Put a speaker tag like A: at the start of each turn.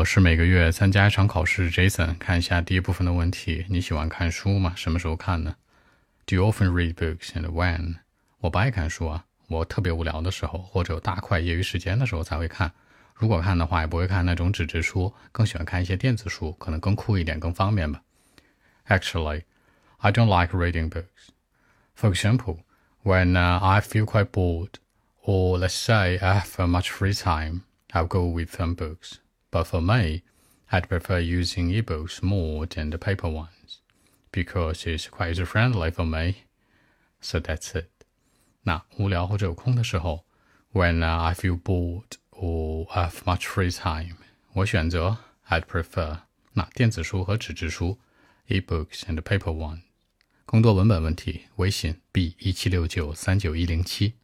A: 我是每个月参加一场考试。Jason，看一下第一部分的问题：你喜欢看书吗？什么时候看呢？Do you often read books and when？我不爱看书啊，我特别无聊的时候，或者有大块业余时间的时候才会看。如果看的话，也不会看那种纸质书，更喜欢看一些电子书，可能更酷一点，更方便吧。Actually, I don't like reading books. For example, when uh, I feel quite bored, or let's say I have much free time, I'll go with some books. But for me, I'd prefer using ebooks more than the paper ones because it's quite user friendly for me. So that's it. 那无聊或者有空的时候，when I feel bored or I have much free time，我选择 I'd prefer 那电子书和纸质书，ebooks and paper one。更多文本问题，微信 b 一七六九三九一零七。